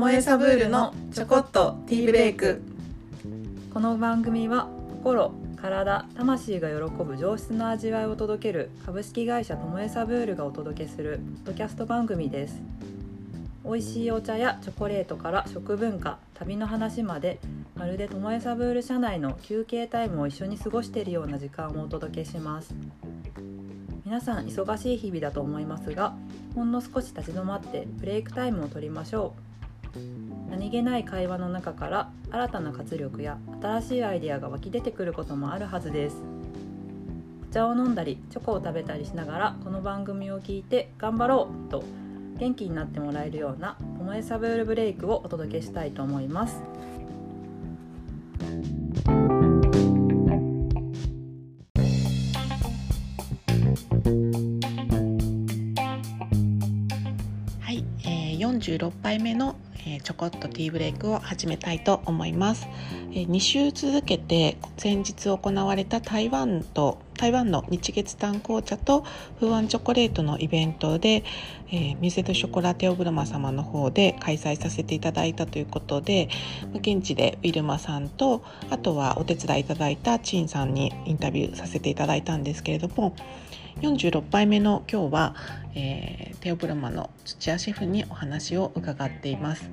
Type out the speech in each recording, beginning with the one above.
もえサブールのちょこっとティーブレイク。この番組は心体魂が喜ぶ上質な味わいを届ける株式会社ともえサブールがお届けするポッドキャスト番組です。美味しいお茶やチョコレートから食文化旅の話までまるでともえサブール社内の休憩タイムを一緒に過ごしているような時間をお届けします。皆さん忙しい日々だと思いますがほんの少し立ち止まってブレイクタイムを取りましょう。何気ない会話の中から新たな活力や新しいアイデアが湧き出てくることもあるはずです。お茶を飲んだりチョコを食べたりしながらこの番組を聞いて頑張ろうと元気になってもらえるような「ともえサブールブレイク」をお届けしたいと思います。はい、えー、46杯目の、えちょこっとティーブレイクを始めたいと思います、え、2週続けて先日行われた台湾と台湾の日月炭紅茶と風湾チョコレートのイベントで、えー、ミュゼ・ド・ショコラテ・オブルマ様の方で開催させていただいたということで現地でウィルマさんとあとはお手伝いいただいたチンさんにインタビューさせていただいたんですけれども46杯目の今日は、えーテオブラマの土屋シェフにお話を伺っています。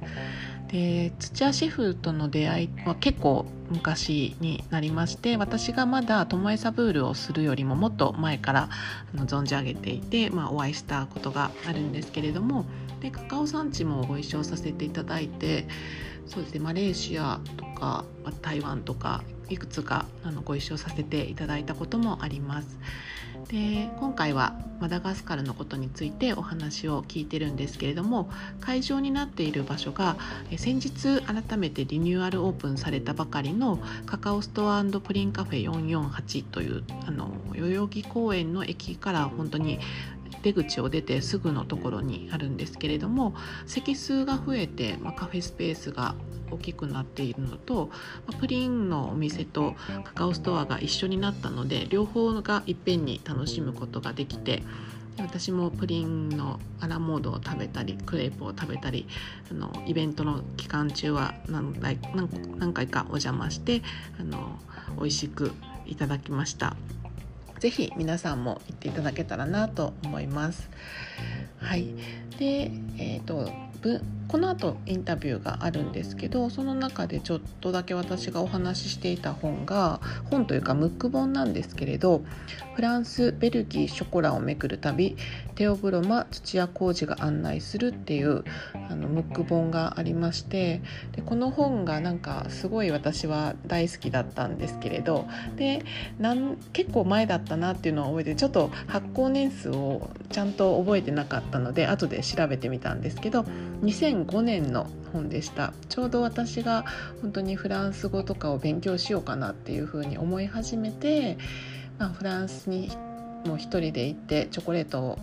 で土屋シェフとの出会いは結構昔になりまして私がまだトモエサブールをするよりももっと前から存じ上げていて、まあ、お会いしたことがあるんですけれどもでカカオ産地もご一緒させていただいてそうですねマレーシアとか台湾とかいくつかあのご一緒させていただいたこともあります。で今回はマダガスカルのことについてお話を聞いてるんですけれども会場になっている場所が先日改めてリニューアルオープンされたばかりのカカオストアプリンカフェ448というあの代々木公園の駅から本当に出口を出てすぐのところにあるんですけれども席数が増えて、まあ、カフェスペースが大きくなっているのと、まあプリンのお店とカカオストアが一緒になったので両方がいっぺんに楽しむことができて私もプリンのアラモードを食べたりクレープを食べたりあのイベントの期間中は何回何何回かお邪魔してあの美味しくいただきました。ぜひ皆さんも行っていただけたらなと思います。はい、で、えー、とこの後インタビューがあるんですけどその中でちょっとだけ私がお話ししていた本が本というかムック本なんですけれどフランスベルギーショコラをめくる旅テオブロマ土屋浩二が案内するっていうあのムック本がありましてでこの本がなんかすごい私は大好きだったんですけれどでなん結構前だったなっていうのを覚えてちょっと発行年数をちゃんと覚えてなかったので後で調べてみたんですけど2005年の本でした。ちょうど私が本当にフランス語とかを勉強しようかなっていうふうに思い始めて、まあ、フランスにもう一人で行ってチョコレート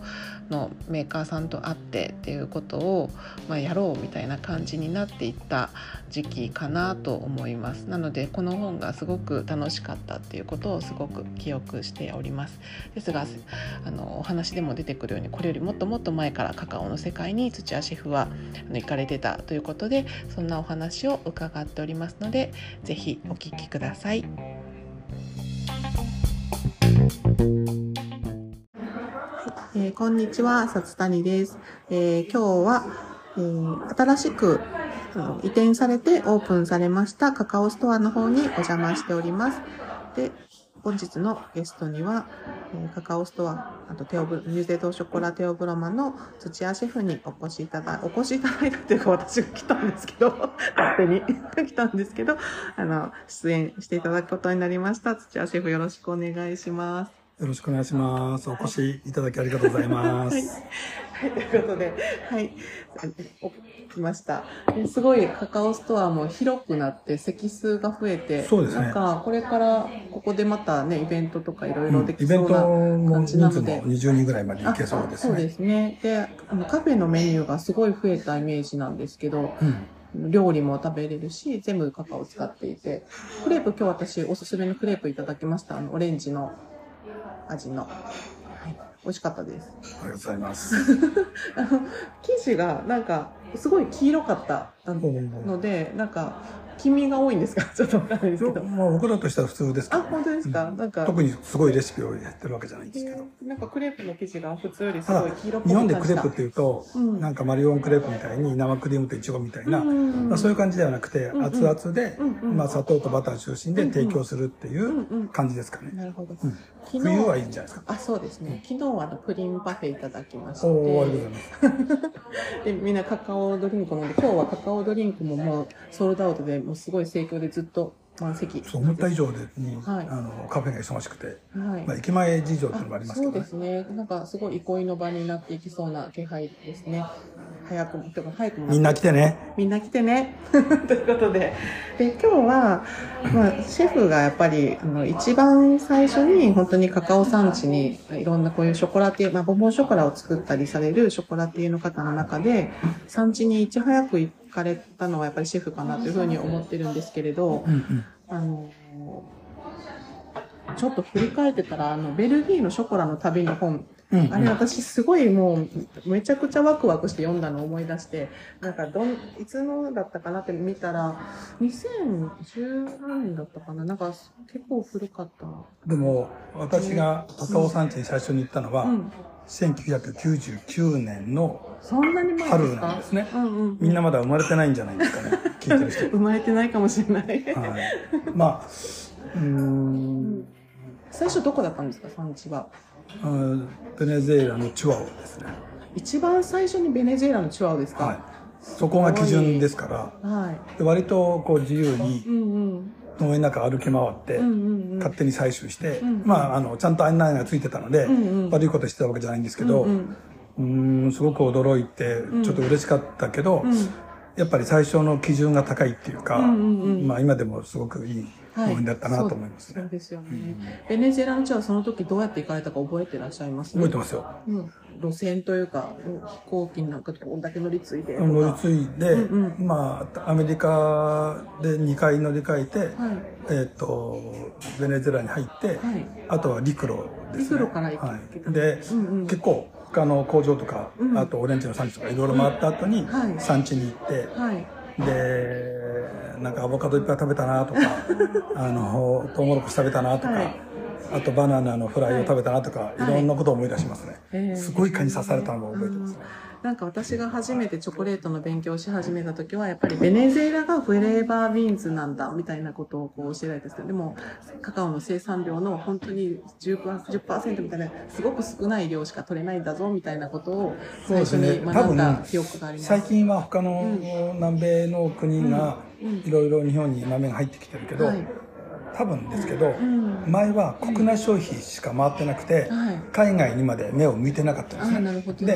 のメーカーさんと会ってっていうことを、まあ、やろうみたいな感じになっていった時期かなと思いますなのでこの本がすごく楽しかったっていうことをすごく記憶しておりますですがあのお話でも出てくるようにこれよりもっともっと前からカカオの世界に土屋シェフはあの行かれてたということでそんなお話を伺っておりますのでぜひお聞きください。えーこんにちは、さ谷です。えー今日は、えー新しくあの移転されてオープンされましたカカオストアの方にお邪魔しております。で、本日のゲストには、えカカオストア、あとテオブ、ミューゼドショコラテオブロマの土屋シェフにお越しいただ、お越しいただいたというか私が来たんですけど、勝手に 来たんですけど、あの、出演していただくことになりました。土屋シェフよろしくお願いします。よろしくお願いします。お越しいただきありがとうございます。はい、ということで、はい、お来ました。ですごいカカオストアも広くなって席数が増えて、そうですねなんかこれからここでまたね、イベントとかいろいろできイベントそうなも感じなので。20人ぐらいまで行けそうですそうでね。すね。で、あのカフェのメニューがすごい増えたイメージなんですけど、うん。料理も食べれるし、全部カカオを使っていて、クレープ今日私おすすめのクレープいただきました。あの、オレンジの味の。はい。美味しかったです。ありがとうございます。あの、生地がなんかすごい黄色かったので、なんか、黄身が多いんですか？ちょっとわかんないですけど。まあ僕らとしては普通ですけあ、ど、本当ですか、なんか、特にすごいレシピをやってるわけじゃないんですけど。なんかクレープの生地が普通よりすただごい黄色っぽ日く本でクレープっ感ていうと、うんなんかマリオンクレープみたいに生クリームとイチゴみたいな、うんまあ、そういう感じではなくて、うんうん熱々で、うんうんまあ、砂糖とバター中心で提供するっていうんううん感じですかね。なるほど。冬はいいんじゃないですか？あ、そうですね。昨日はあのプリンパフェいただきまして。おお、ありがとうございます。で、みんなカカオドリンク飲んで、今日はカカオドリンクももうソールドアウトで、もうすごい盛況でずっと満席。そう思った以上でに、はいあのカフェが忙しくて、はい。まあ、駅前事情っていうのもありますけど、そうでね、すね。なんかすごい憩いの場になっていきそうな気配ですね。早くも、てか早くもみんな来てね。みんな来てね。ということで。で、今日は、まあ、シェフがやっぱり、あの、一番最初に、本当にカカオ産地に、いろんなこういうショコラティエ、まあ、ボンボンショコラを作ったりされるショコラティエの方の中で、産地にいち早く行かれたのはやっぱりシェフかなというふうに思ってるんですけれど、うんうん。あの、ちょっと振り返ってたら、あの、ベルギーのショコラの旅の本うんうんあれ私すごいもうめちゃくちゃワクワクして読んだのを思い出して、なんかどん、いつのだったかなって見たら、2010年だったかな？なんか結構古かったな。でも私が高尾山地に最初に行ったのは、うん。1999年のそんなに前ですか？春なんですね。うんうん。みんなまだ生まれてないんじゃないですかね。聞いてる人。生まれてないかもしれない。はい。まあ、うーん、最初どこだったんですか、産地は。うんベネズエラのチュアオですね。一番最初にベネズエラのチュアオですか？はい。そこが基準ですから、はい。で割とこう自由にうんうん。農園の中歩き回って、うんうんうん。勝手に採取して、うんまあ、あの、ちゃんと案内がついてたので、うんうん悪いことしてたわけじゃないんですけど、ううんうんーん、すごく驚いて、ちょっと嬉しかったけど、うんやっぱり最初の基準が高いっていうか、うんうんうんまあ今でもすごくいい農園だったなと思いますね。そうですよね。ベネズエラのチュアオその時どうやって行かれたか覚えてらっしゃいます？覚えてますよ。うん、路線というか、うん飛行機なんかこんだけ乗り継いで。乗り継いで、うんまあ、アメリカで2回乗り換えて、はい。えっ、と、ベネズエラに入って、はい。あとは陸路ですね。陸路から行くはい。で、うんうん結構他の工場とか、うんあとオレンジの産地とかいろいろ回った後にはい産地に行って、はい。で、なんかアボカドいっぱい食べたなとか、あの、トウモロコシ食べたなとか、はいあとバナナのフライを食べたなとか、いい、ろんなことを思い出しますね。すごい蚊に刺されたのを覚えてますね。なんか私が初めてチョコレートの勉強をし始めた時は、やっぱりベネズエラがフレーバービーンズなんだ、みたいなことをこう教えられたんですけど、でも、カカオの生産量の本当に 10%, 10みたいな、すごく少ない量しか取れないんだぞ、みたいなことを最初に学んだ記憶があります。最近は他の南米の国がうんうん。いろいろ日本に豆が入ってきてるけど、はい多分ですけど、ん。前は国内消費しか回ってなくて、はい。海外にまで目を向いてなかったんで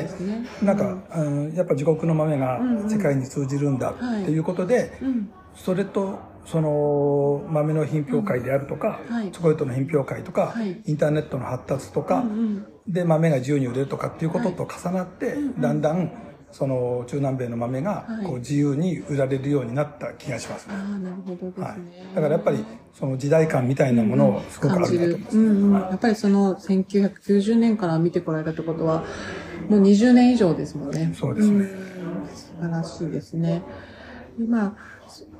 すね。で。なんか、あのやっぱ自国の豆がうんうん世界に通じるんだっていうことで、うん。それとその豆の品評会であるとか、チョコレートの品評会とか、はい。インターネットの発達とか、うんうん。で豆が自由に売れるとかっていうことと重なって、だんだんその中南米の豆がはい。こう自由に売られるようになった気がしますね。ああ、なるほど。はい、だからやっぱりその時代感みたいなものをすごくあるなと思います、うんうん、やっぱりその1990年から見てこられたってことは、もう20年以上ですもんね。そうですね。ん。素晴らしいですね。でまあ、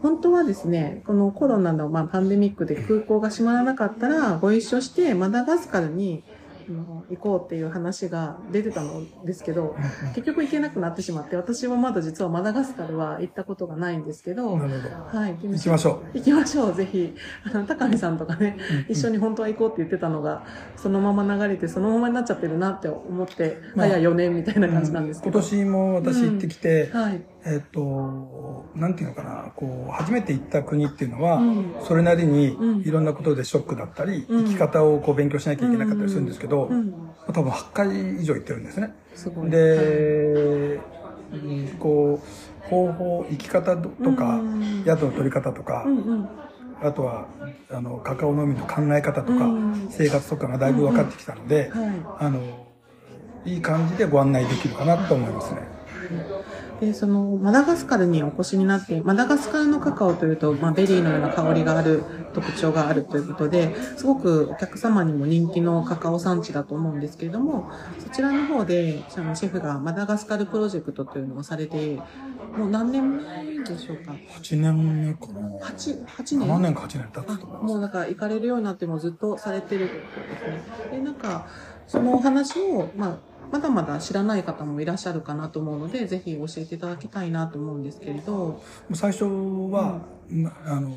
本当はですね、このコロナの、まあ、パンデミックで空港が閉まらなかったら、ご一緒してマダガスカルにあの行こうっていう話が出てたのですけど、結局行けなくなってしまって、私はまだ実はマダガスカルは行ったことがないんですけど、どはい。行きましょ行きましょう、ぜひ。あの、高見さんとかね、一緒に本当は行こうって言ってたのが、そのまま流れて、そのままになっちゃってるなって思って、まあ早4年みたいな感じなんですけど。今年も私行ってきて、はい。えっ、と、なんていうのかな、こう、初めて行った国っていうのは、うんそれなりにうんいろんなことでショックだったり、うん生き方をこう勉強しなきゃいけなかったりするんですけど、うん。多分8回以上行ってるん。ですね。す。で、はいこう、方法、生き方とか、宿の取り方とか、うん。うん。あとは、あの、カカオ農民の考え方とか、生活とかがだいぶ分かってきたので、はい。あの、いい感じでご案内できるかなと思いますね。で、その、マダガスカルにお越しになって、マダガスカルのカカオというと、まあ、ベリーのような香りがある特徴があるということで、すごくお客様にも人気のカカオ産地だと思うんですけれども、そちらの方で、シェフがマダガスカルプロジェクトというのをされて、もう何年目でしょうか？8年目かな。8、8年7年か8年経あつと。もうなんか行かれるようになってもずっとされてるですね。で、なんか、そのお話を、まあ、まだまだ知らない方もいらっしゃるかなと思うので、ぜひ教えていただきたいなと思うんですけれど。最初は、まあの、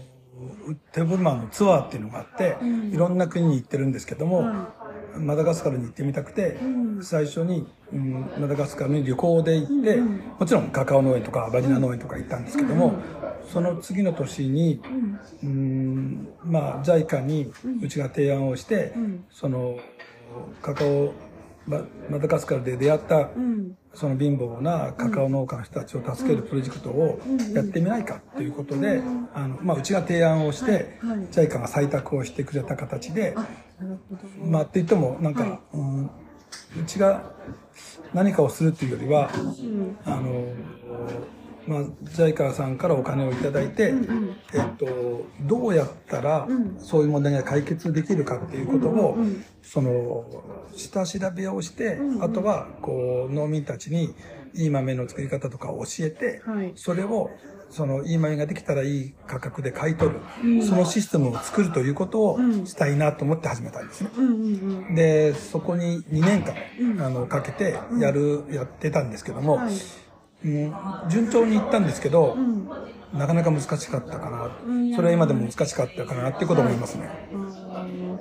テーブルマンのツアーっていうのがあって、うん。いろんな国に行ってるんですけども、はマダガスカルに行ってみたくて、うん。最初に、うんマダガスカルに旅行で行って、うんうん。もちろんカカオ農園とかバニラ農園とか行ったんですけども、その次の年に、うん。うんまあ JICA にうちが提案をして、うん。そのカカオママダガスカルで出会ったうん。その貧乏なカカオ農家の人たちを助けるプロジェクトをやってみないかということで、あのまあ、うちが提案をして、はいはい。JICA が採択をしてくれた形で。まあって言ってもなんか、はい。うん、うちが何かをするっていうよりは、うん。あの、まあ、JICA さんからお金をいただいて、うんうん。えっと、どうやったらうん。そういう問題が解決できるかっていうことを、うんうんその、下調べをして、うんうん。あとは、こう、農民たちにいい豆の作り方とかを教えて、はい。それを、その、いい豆ができたらいい価格で買い取る、うん。そのシステムを作るということをうん。したいなと思って始めたんですね。うんうんうん。で、そこに2年間、うん。あの、かけてやる、やってたんですけども、はい。うん順調にいったんですけど、うん。なかなか難しかったかな、うんそれは今でも難しかったかなっていうことを思いますね。うん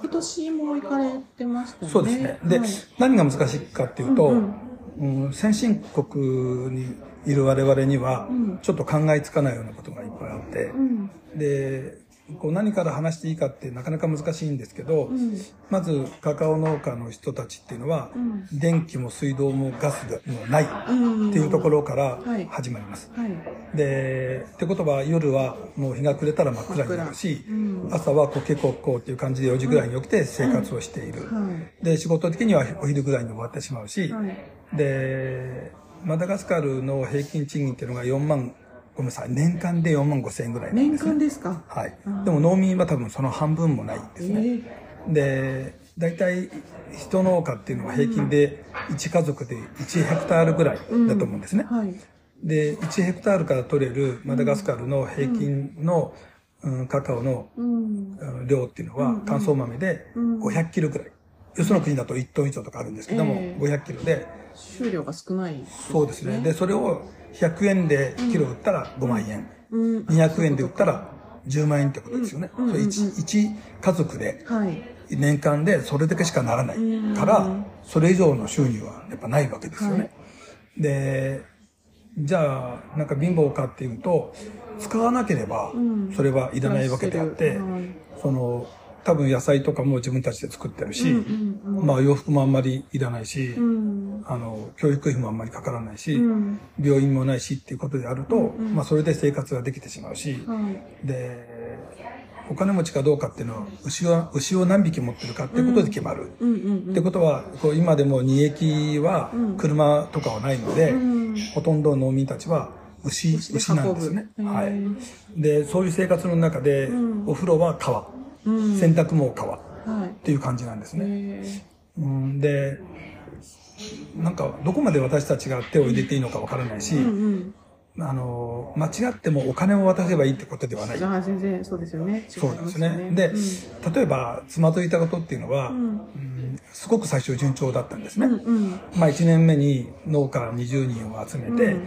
今年も行かれてましたよね。そうですね。で、はい何が難しいかっていうと、うんうん先進国にいる我々にはうん、ちょっと考えつかないようなことがいっぱいあって、うん。で、こう何から話していいかってなかなか難しいんですけど、うん。まずカカオ農家の人たちっていうのは、うん電気も水道もガスもないっうん。ていうところからはい始まります。はい。で、ってことは夜はもう日が暮れたら真っ暗になるし、うん朝はコケコッコーっていう感じで4時ぐらいに起きて生活をしている。はい。で、仕事的にはお昼ぐらいに終わってしまうし、はい。で、マダガスカルの平均賃金っていうのが4万、ごめんなさい、年間で4万5千円ぐらいなん年ですね。間ですか？はい。でも農民は多分その半分もないんですね。えで、大体、人農家っていうのは平均で1家族で1ヘクタールぐらいだと思うんですね。はい。で、1ヘクタールから取れるマダガスカルの平均の、うんカカオのうん。うん量っていうのは乾燥豆でうん500キロぐらい。よその国だと1トン以上とかあるんですけども、ええ500キロで、収量が少ない。そうですね。で、それを100円でキロ売ったら5万円。うん。200円で売ったら10万円ってことですよね。うんそれ 1, 一家族ではい。年間でそれだけしかならないから、それ以上の収入はやっぱないわけですよね。で、じゃあ、なんか貧乏かっていうと、使わなければん、それはいらないわけであって、はいその、多分野菜とかも自分たちで作ってるし、うんうんまあ洋服もあんまりいらないし、うん。あの、教育費もあんまりかからないし、うん。病院もないしっていうことであると、まあそれで生活ができてしまうし、はい。で、お金持ちかどうかっていうのは、牛は、牛を何匹持ってるかっていうことで決まる。うんうんってことは、こう今でも二駅は車とかはないので、うん。ほとんど農民たちは牛、牛なんですね。はい。で、そういう生活の中で、お風呂は川、うん。洗濯も川っはい。ていう感じなんですね。えうん、で、なんか、どこまで私たちが手を入れていいのかわからないし、ー、うんあの、間違ってもお金を渡せばいいってことではないうん。。ああ、全然そうですよね。そうなんですね。で、うん例えば、つまずいたことっていうのは、んうんすごく最初順調だったんですね。うんうん。まあ、1年目に農家20人を集めて、うん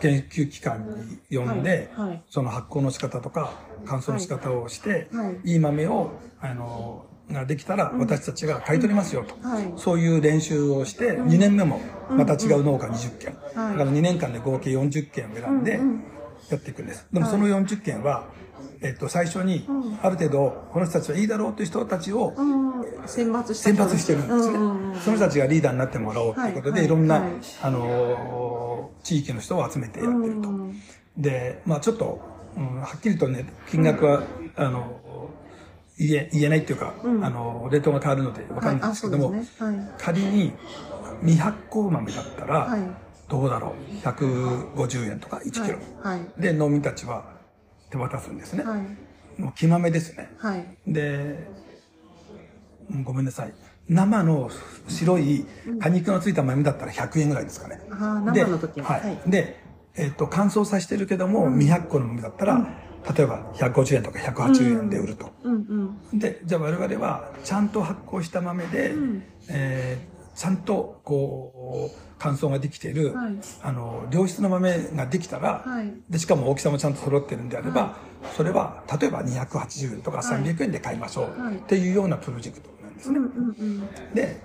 研究機関に呼んで、はいはい。その発酵の仕方とか乾燥の仕方をして、はいい、い豆を、あの、ができたら私たちが買い取りますよと。はい。そういう練習をして、2年目もまた違う農家20件。はい。だから2年間で合計40件を選んでやっていくんです。でもその40件は、えっと、最初に、ある程度、この人たちはいいだろうという人たちをうん。選抜した選抜してるんですね。その人たちがリーダーになってもらおうということで、はい。いろんな、はい。あのー、地域の人を集めてやってると。うんで、まあちょっと、うん、はっきりとね、金額は、あの、言え、言えないっていうか、あの、レートが変わるのでわかんない。んあ、ですけども。仮に未発酵豆だったら、はい。どうだろう、150円とか1キロ。で、農民たちは手渡すんですね。はい。もう木豆ですね。はい。で、うんごめんなさい。生の白い果肉のついた豆だったら100円ぐらいですかね。ああ、で生の時に。はい。はい。で、えっ、と、乾燥させてるけども、200個の豆だったら、例えば150円とか180円で売ると。うんうん。で、じゃあ我々は、ちゃんと発酵した豆で、えーちゃんと、こう、乾燥ができている、はいあの、良質の豆ができたら、はいで、しかも大きさもちゃんと揃ってるんであれば、それは、例えば280円とかはい300円で買いましょう、はいっていうようなプロジェクトなんですね。うんうんうん。で、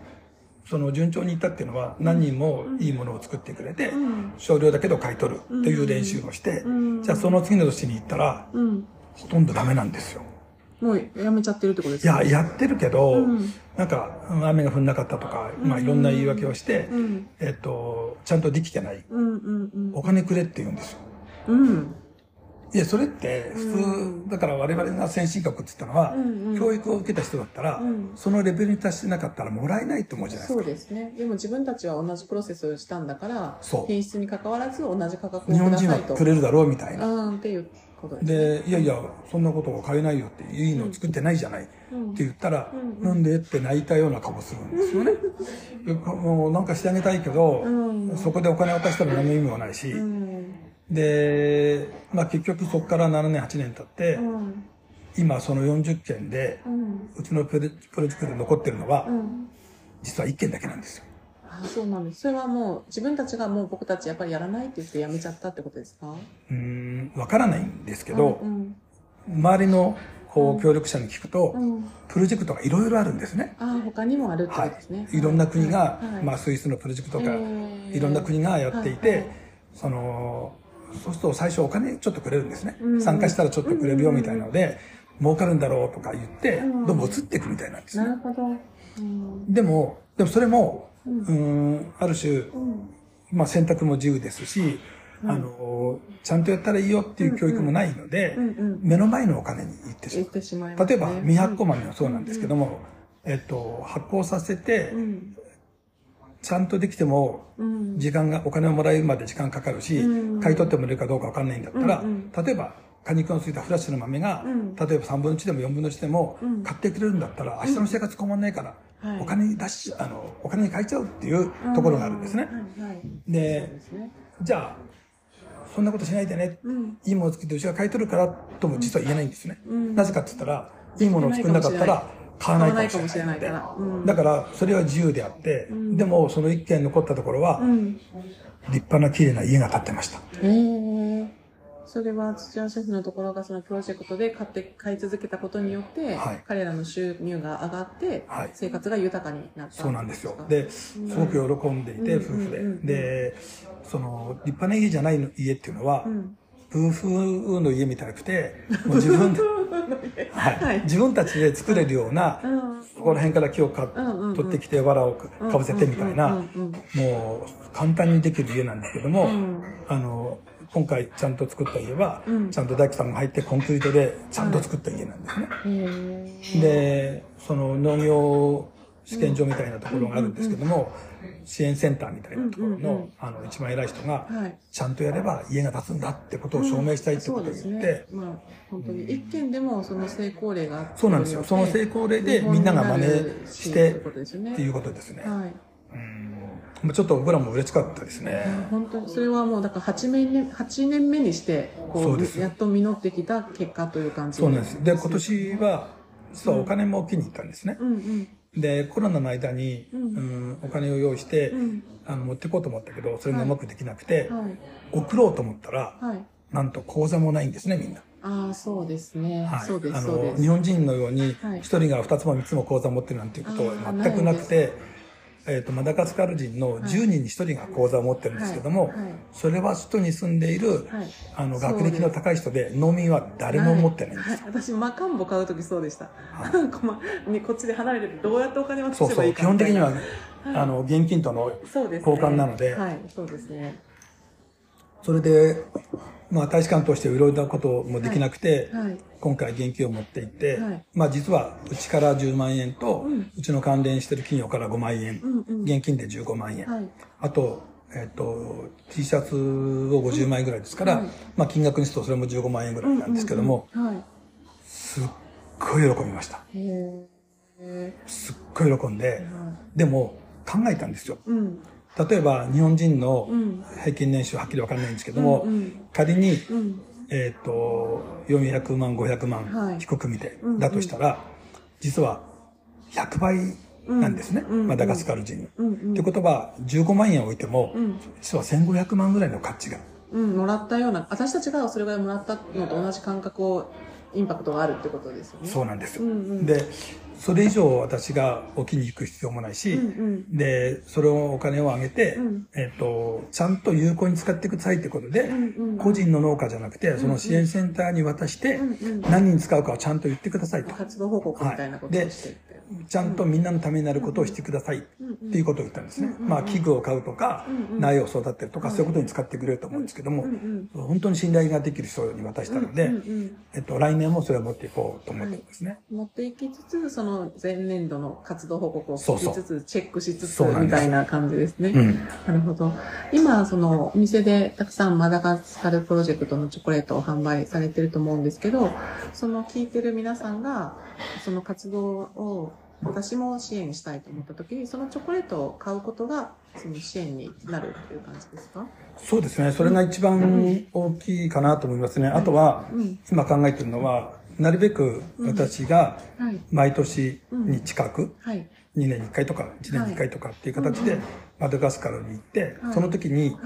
その順調にいったっていうのは、何人もいいものを作ってくれて、ん少量だけど買い取るっていう練習をして、んじゃあその次の年に行ったら、うん。ほとんどダメなんですよ。もうやめちゃってるってことですいかや、やってるけど、うんなんか、うん雨が降んなかったとか、まあいろんな言い訳をして、うんえっと、ちゃんとできてない。うんうんうん。お金くれって言うんですよ。うん。いや、それって普通、だから我々が先進国って言ったのは、うんうん教育を受けた人だったら、んそのレベルに達してなかったらもらえないと思うじゃないですそか。うですね。でも自分たちは同じプロセスをしたんだからそう、品質に関わらず同じ価格を日本人はくださいと。くれるだろうみたいな。うん、っていうことですね。で、いやいや、そんなことを買えないよって、いいの作ってないじゃない。って言ったら、なんでって泣いたような顔するんですよね。でもうなんかしてあげたいけど、そこでお金渡したら何の意味もないし、うん。で、まあ結局そこから7年、8年経って、うん。今その40件で、うん。うちのプロプロジェクトで残ってるのは、うん。実は1件だけなんですよ。あそうなんです。それはもう自分たちがもう僕たちやっぱりやらないって言ってやめちゃったってことですか？うーん、わからないんですけど、うん。周りのこう協力者に聞くと、うん。プロジェクトがいろいろあるんですね。ああ、他にもあるってこはいとですね。。いろんな国が、はいまあスイスのプロジェクトとか、へーいろんな国がやっていて、はいはいその、そうすると最初お金ちょっとくれるんですね。うん参加したらちょっとくれるよみたいなので、儲かるんだろうとか言って、うんどんどん移っていくみたいなんですね。なるほど。うん。でも、でもそれも、うーん、ある種、まあ選択も自由ですし、あの、ちゃんとやったらいいよっていう教育もないので目の前のお金に行ってしまう。てしまね。例えば、未発酵豆もそうなんですけども、えっと、発酵させてう、ん。ちゃんとできても、うん。時間が、お金をもらえるまで時間かかるし、うん。買い取ってもらえるかどうかわかんないんだったら、うん例えば、果肉のついたフラッシュの豆が、うん。例えば3分の1でも4分の1でもうん、買ってくれるんだったら、明日の生活困んないから、はいお金に出し、あの、お金に変えちゃうっていうところがあるんですね。はいはい。でね。じゃあ、そんなことしないでね、うん。いいものを作ってうちが買い取るからとも実は言えないんですね。うんなぜかって言ったら、いいものを作んなかったら買わないかもしれないので。買わないかもしれないからうんだから、それは自由であって、でもその一軒残ったところは、うん。立派な綺麗な家が建ってました。それは土屋シェフのところがそのプロジェクトで買って買い続けたことによって、はい。彼らの収入が上がって、はい。生活が豊かになった。そうなんですよ。かで、すごく喜んでいて、うん夫婦で。うんうん。うんで、その、立派な家じゃないの家っていうのは、うん。夫婦の家みたいくて、もう自分で、はい。はい。自分たちで作れるような、うん。そこら辺から木をか、うん取ってきて、藁をかぶせてみたいな、もう簡単にできる家なんですけども、うん。あの、今回ちゃんと作った家は、うんちゃんと大工さんが入ってコンクリートでちゃんと作った家なんですね。で、その農業試験場みたいなところがあるんですけども、支援センターみたいなところの、うんうんうんあの、一番偉い人が、はい。ちゃんとやれば家が建つんだってことを証明したいってことを言って。まあ、本当に一件でもその成功例があってそうなんですよ。その成功例でみんなが真似してっていうことですね。はい。まあちょっと僕らも嬉しかったですね。本当にそれはもうだから8年目 ,8 年目にしてこそうです。うやっと実ってきた結果という感じそうなんです。で、今年は、実はお金も大きに行ったんですね。うん。うんで、コロナの間に、うん。うんお金を用意して、うん。あの持っていこうと思ったけど、それがうまくできなくて、はい。送ろうと思ったら、はい。なんと口座もないんですね、みんな。ああそうですね、はい。そうですあそうです。の、日本人のようにはい、一人が二つも三つも口座を持ってるなんていうことは全くなくて、えっ、と、マダガスカル人の10人に一人が口座を持ってるんですけども、はい。はい。それは首都に住んでいる、はい。あの、学歴の高い人で、農民は誰も持ってないんです。はい、はい。私マカンボ買う時そうでした、こまにこっちで離れててどうやってお金を渡そうそう。基本的にはみ、あの、現金との交換なので。はい。そうですねそれで、まあ、大使館としていろいろなこともできなくて、はい。今回現金を持って行って、はい。まあ実はうちから10万円と、ううんちの関連してる企業から5万円、うんうん。現金で15万円、はい。あと、えっと、T シャツを50枚ぐらいですから、まあ金額にするとそれも15万円ぐらいなんですけども、すっごい喜びました。すっごい喜んで、でも考えたんですよ。例えば日本人の平均年収はっきりわからないんですけども、仮に、えっ、と、400万、500万低く見て、だとしたら、実は100倍なんですね。マダガスカル人。ってことは、15万円置いても、実は1500万ぐらいの価値が。うん、もらったような、私たちがそれぐらいもらったのと同じ感覚を、インパクトがあるってことですよね。そうなんですよ。で、それ以上私が置きに行く必要もないし、で、それをお金を上げて、えっ、と、ちゃんと有効に使ってくださいってことで、個人の農家じゃなくて、その支援センターに渡して、何に使うかをちゃんと言ってくださいと。活動報告みたいなことをして。でちゃんとみんなのためになることをしてくださいっていうことを言ったんですね。まあ、器具を買うとか、苗を育てるとか、そういうことに使ってくれると思うんですけども、本当に信頼ができる人に渡したので、えっと、来年もそれを持っていこうと思ってるんですね。持っていきつつ、その前年度の活動報告を聞きつつ、チェックしつつ、みたいな感じですね。なるほど。今、その、お店でたくさんマダガスカルプロジェクトのチョコレートを販売されてると思うんですけど、その聞いてる皆さんが、その活動を私も支援したいと思った時にそのチョコレートを買うことがその支援になるっていう感じですか？そうですね。それが一番大きいかなと思いますね、あとは、今考えてるのはなるべく私が毎年に近く、2年に1回とか1年に1回とかっていう形でマダガスカルに行って、その時に、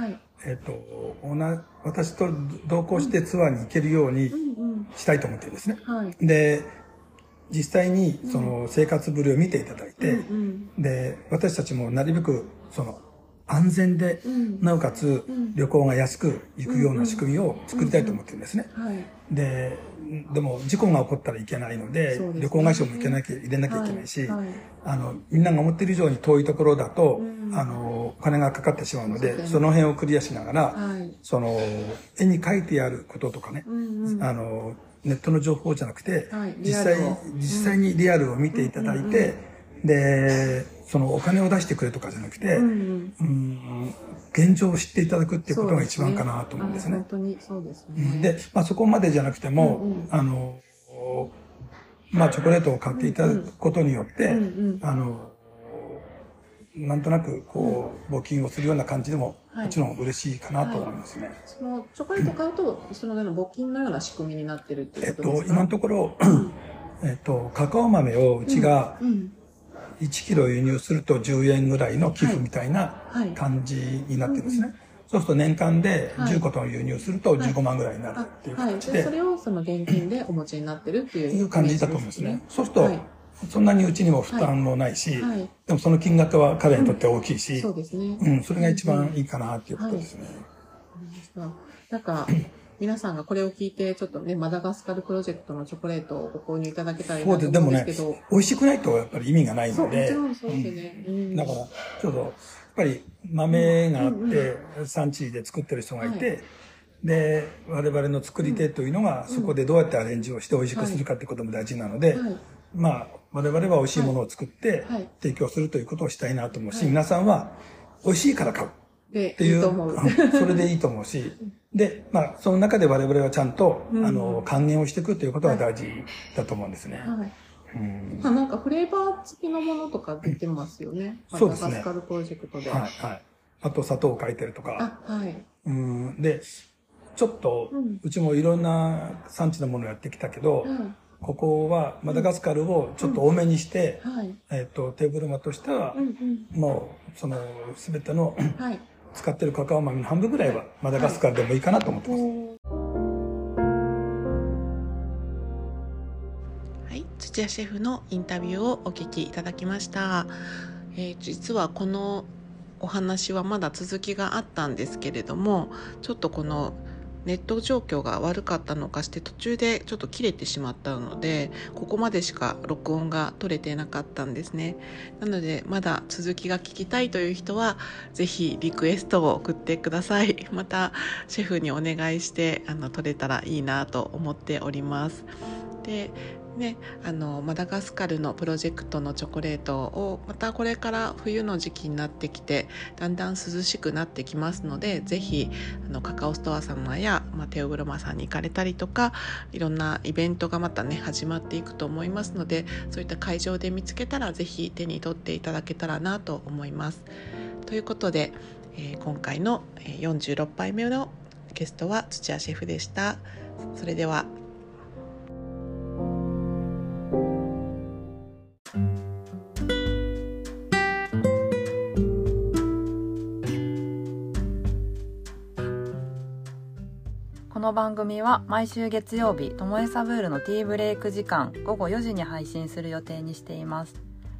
えっ、と私と同行してツアーに行けるようにしたいと思ってるんですね。で実際にその生活ぶりを見ていただいて、で、私たちもなるべくその安全で、なおかつ旅行が安く行くような仕組みを作りたいと思ってるんですね。で、でも事故が起こったらいけないので、旅行会社も行けなきゃ、入れなきゃいけないし、あの、みんなが思ってる以上に遠いところだと、あの、お金がかかってしまうので、その辺をクリアしながら、その、絵に描いてあることとかね、あの、ネットの情報じゃなくて、はい、実際、実際にリアルを見ていただいて、で、そのお金を出してくれとかじゃなくて、うん、うん、現状を知っていただくっていうことが一番かなと思うんですね。本当にそうですね。で、まあそこまでじゃなくても、うんうん、あの、まあチョコレートを買っていただくことによって、うんうん、あの、なんとなくこう募金をするような感じでももちろん嬉しいかなと思いますね。はい、そのチョコレート買うと、その募金のような仕組みになってるっていうことですか、えっと、今のところ、えっと、カカオ豆をうちが1キロ輸入すると10円ぐらいの寄付みたいな感じになってるんですね。そうすると年間で10個と輸入すると15万ぐらいになるっていう形で。はい、それをその現金でお持ちになってるっていう、感じだと思いますね。そうすると、そんなにうちにも負担もないし、はい。はい、でもその金額は彼にとって大きいし、うん、そうですね。うん、それが一番いいかなっていうことですね。はい、なんか、皆さんがこれを聞いて、ちょっとね、マダガスカルプロジェクトのチョコレートをご購入いただけたらいいなと思うんですけど。そうで、でもね、美味しくないとやっぱり意味がないので。もちろんそうですね。うん、だから、ちょっと、やっぱり豆があって、産地で作ってる人がいて、で、我々の作り手というのが、そこでどうやってアレンジをして美味しくするかってことも大事なので、まあ、我々は美味しいものを作って提供するということをしたいなと思うし、皆さんは美味しいから買う。っていう、それでいいと思うし、で、まあ、その中で我々はちゃんと、あの、還元をしていくということが大事だと思うんですね。はいうん、まあなんかフレーバー付きのものとか出てますよね。そうですね。マスカルプロジェクトで。はい、はい。あと砂糖を書いてるとか。あ、はい。うん、で、ちょっと、うちもいろんな産地のものをやってきたけど、うんここはマダガスカルをちょっと多めにして、うん。はい、えっ、ー、と、テーブルマとしては、うんうん、もう、その、すべての、はい、使ってるカカオ豆の半分ぐらいはマダガスカルでもいいかなと思ってます。はい、土屋シェフのインタビューをお聞きいただきました。えー、実はこのお話はまだ続きがあったんですけれども、ちょっとこのネット状況が悪かったのかして途中でちょっと切れてしまったのでここまでしか録音が取れてなかったんですね。なのでまだ続きが聞きたいという人は是非リクエストを送ってください。またシェフにお願いしてあの取れたらいいなと思っております。でね、あのマダガスカルのプロジェクトのチョコレートをまたこれから冬の時期になってきてだんだん涼しくなってきますのでぜひあのカカオストア様や、まあ、テオグロマさんに行かれたりとかいろんなイベントがまたね始まっていくと思いますのでそういった会場で見つけたらぜひ手に取っていただけたらなと思います。ということで、えー、今回の46杯目のゲストは土屋シェフでした。それではこの番組は毎週月曜日ともえサブールのティーブレイク時間午後4時に配信する予定にしています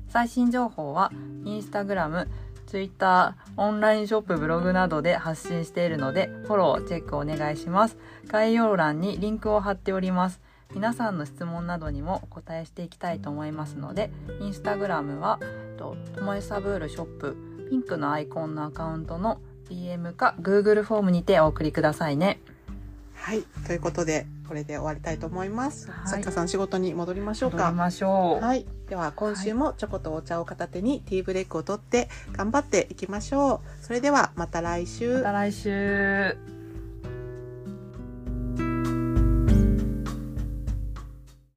最新情報はインスタグラムツイッター、オンラインショップ、ブログなどで発信しているので、フォロー、チェックお願いします。概要欄にリンクを貼っております。皆さんの質問などにもお答えしていきたいと思いますので、インスタグラムは、ともえサブールショップ、ピンクのアイコンのアカウントの DM か Google フォームにてお送りくださいね。はい、ということでこれで終わりたいと思います。はい、さん仕事に戻りましょうか。ましょう。はい、では今週もチョコとお茶を片手にティーブレイクを取って頑張っていきましょう。それではまた来週。また来週。